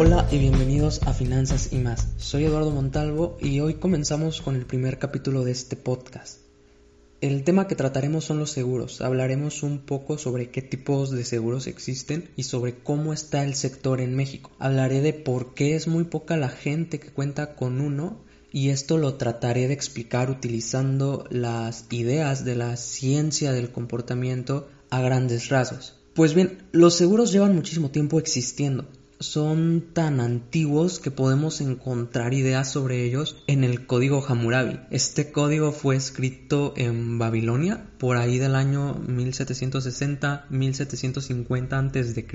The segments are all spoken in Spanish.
Hola y bienvenidos a Finanzas y más. Soy Eduardo Montalvo y hoy comenzamos con el primer capítulo de este podcast. El tema que trataremos son los seguros. Hablaremos un poco sobre qué tipos de seguros existen y sobre cómo está el sector en México. Hablaré de por qué es muy poca la gente que cuenta con uno y esto lo trataré de explicar utilizando las ideas de la ciencia del comportamiento a grandes rasgos. Pues bien, los seguros llevan muchísimo tiempo existiendo son tan antiguos que podemos encontrar ideas sobre ellos en el código Hammurabi. Este código fue escrito en Babilonia por ahí del año 1760-1750 a.C.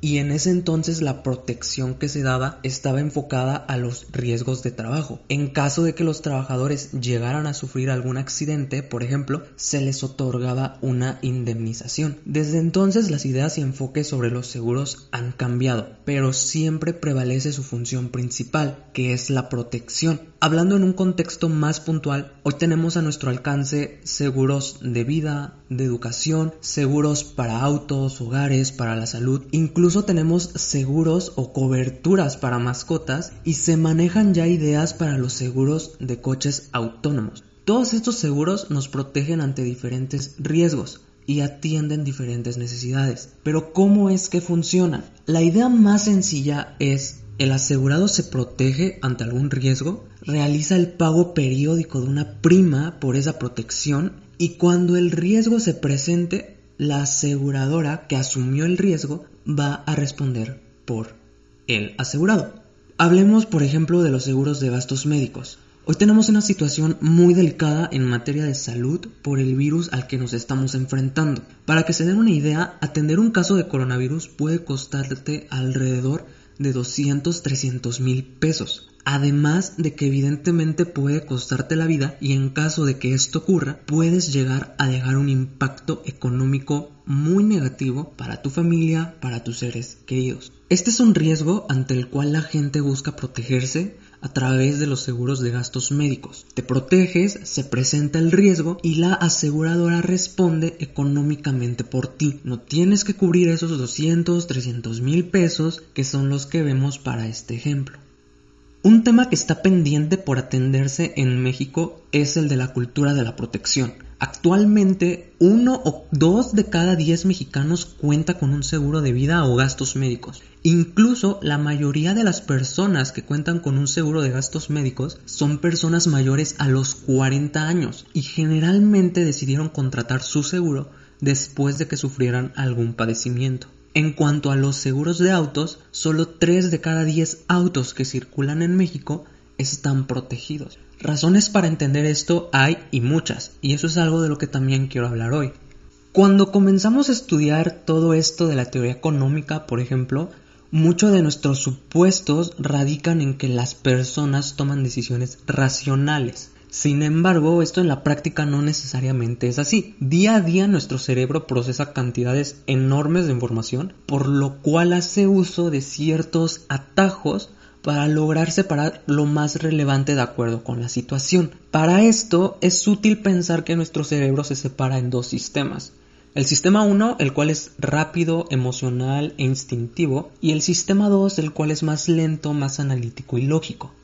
y en ese entonces la protección que se daba estaba enfocada a los riesgos de trabajo. En caso de que los trabajadores llegaran a sufrir algún accidente, por ejemplo, se les otorgaba una indemnización. Desde entonces las ideas y enfoques sobre los seguros han cambiado, pero siempre prevalece su función principal, que es la protección. Hablando en un contexto más puntual, hoy tenemos a nuestro alcance seguros de vida, de educación, seguros para autos, hogares, para la salud, incluso tenemos seguros o coberturas para mascotas y se manejan ya ideas para los seguros de coches autónomos. Todos estos seguros nos protegen ante diferentes riesgos, y atienden diferentes necesidades. Pero ¿cómo es que funciona? La idea más sencilla es el asegurado se protege ante algún riesgo, realiza el pago periódico de una prima por esa protección y cuando el riesgo se presente, la aseguradora que asumió el riesgo va a responder por el asegurado. Hablemos, por ejemplo, de los seguros de gastos médicos. Hoy tenemos una situación muy delicada en materia de salud por el virus al que nos estamos enfrentando. Para que se den una idea, atender un caso de coronavirus puede costarte alrededor de 200, 300 mil pesos. Además de que evidentemente puede costarte la vida y en caso de que esto ocurra, puedes llegar a dejar un impacto económico muy negativo para tu familia, para tus seres queridos. Este es un riesgo ante el cual la gente busca protegerse a través de los seguros de gastos médicos. Te proteges, se presenta el riesgo y la aseguradora responde económicamente por ti. No tienes que cubrir esos 200, 300 mil pesos que son los que vemos para este ejemplo. Un tema que está pendiente por atenderse en México es el de la cultura de la protección. Actualmente, uno o dos de cada diez mexicanos cuenta con un seguro de vida o gastos médicos. Incluso la mayoría de las personas que cuentan con un seguro de gastos médicos son personas mayores a los 40 años y generalmente decidieron contratar su seguro después de que sufrieran algún padecimiento. En cuanto a los seguros de autos, solo 3 de cada 10 autos que circulan en México están protegidos. Razones para entender esto hay y muchas, y eso es algo de lo que también quiero hablar hoy. Cuando comenzamos a estudiar todo esto de la teoría económica, por ejemplo, muchos de nuestros supuestos radican en que las personas toman decisiones racionales. Sin embargo, esto en la práctica no necesariamente es así. Día a día nuestro cerebro procesa cantidades enormes de información, por lo cual hace uso de ciertos atajos para lograr separar lo más relevante de acuerdo con la situación. Para esto es útil pensar que nuestro cerebro se separa en dos sistemas. El sistema 1, el cual es rápido, emocional e instintivo, y el sistema 2, el cual es más lento, más analítico y lógico.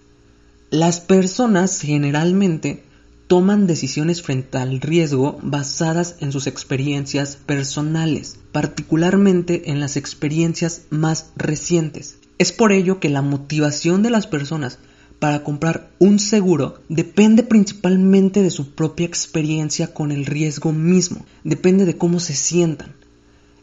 Las personas generalmente toman decisiones frente al riesgo basadas en sus experiencias personales, particularmente en las experiencias más recientes. Es por ello que la motivación de las personas para comprar un seguro depende principalmente de su propia experiencia con el riesgo mismo, depende de cómo se sientan.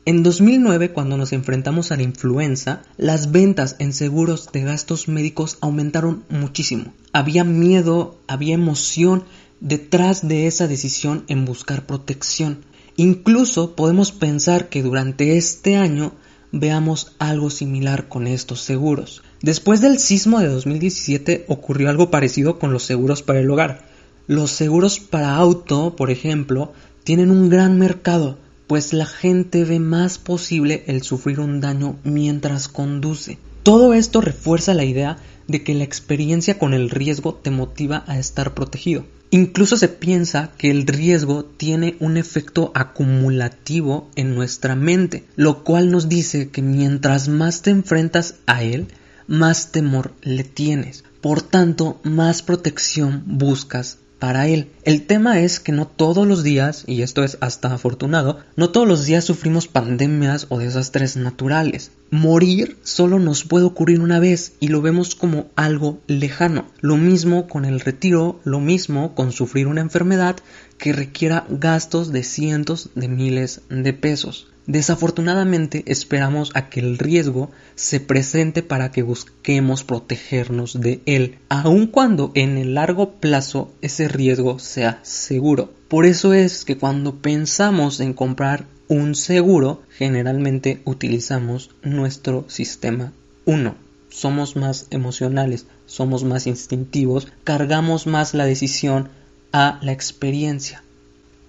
En 2009, cuando nos enfrentamos a la influenza, las ventas en seguros de gastos médicos aumentaron muchísimo. Había miedo, había emoción detrás de esa decisión en buscar protección. Incluso podemos pensar que durante este año veamos algo similar con estos seguros. Después del sismo de 2017 ocurrió algo parecido con los seguros para el hogar. Los seguros para auto, por ejemplo, tienen un gran mercado, pues la gente ve más posible el sufrir un daño mientras conduce. Todo esto refuerza la idea de que la experiencia con el riesgo te motiva a estar protegido. Incluso se piensa que el riesgo tiene un efecto acumulativo en nuestra mente, lo cual nos dice que mientras más te enfrentas a él, más temor le tienes. Por tanto, más protección buscas para él. El tema es que no todos los días, y esto es hasta afortunado, no todos los días sufrimos pandemias o desastres naturales. Morir solo nos puede ocurrir una vez y lo vemos como algo lejano. Lo mismo con el retiro, lo mismo con sufrir una enfermedad que requiera gastos de cientos de miles de pesos. Desafortunadamente esperamos a que el riesgo se presente para que busquemos protegernos de él, aun cuando en el largo plazo ese riesgo sea seguro. Por eso es que cuando pensamos en comprar un seguro, generalmente utilizamos nuestro sistema 1. Somos más emocionales, somos más instintivos, cargamos más la decisión a la experiencia.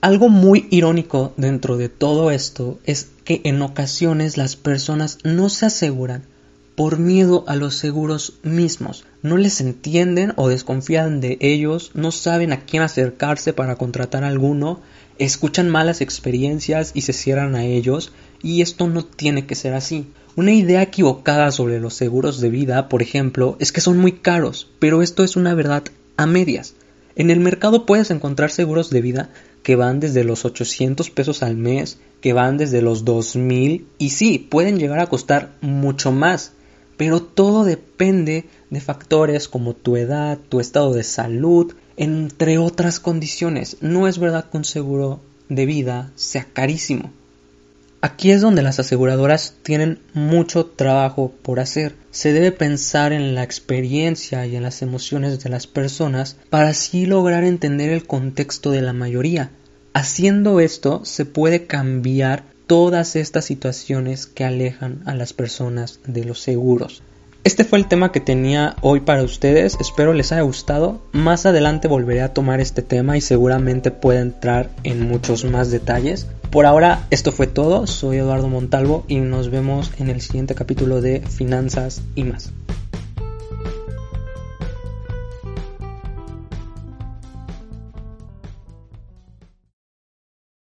Algo muy irónico dentro de todo esto es que en ocasiones las personas no se aseguran por miedo a los seguros mismos. No les entienden o desconfían de ellos, no saben a quién acercarse para contratar alguno, escuchan malas experiencias y se cierran a ellos, y esto no tiene que ser así. Una idea equivocada sobre los seguros de vida, por ejemplo, es que son muy caros, pero esto es una verdad a medias. En el mercado puedes encontrar seguros de vida que van desde los 800 pesos al mes, que van desde los 2000 y sí, pueden llegar a costar mucho más, pero todo depende de factores como tu edad, tu estado de salud, entre otras condiciones. No es verdad que un seguro de vida sea carísimo. Aquí es donde las aseguradoras tienen mucho trabajo por hacer. Se debe pensar en la experiencia y en las emociones de las personas para así lograr entender el contexto de la mayoría. Haciendo esto se puede cambiar todas estas situaciones que alejan a las personas de los seguros. Este fue el tema que tenía hoy para ustedes, espero les haya gustado. Más adelante volveré a tomar este tema y seguramente pueda entrar en muchos más detalles. Por ahora esto fue todo, soy Eduardo Montalvo y nos vemos en el siguiente capítulo de Finanzas y más.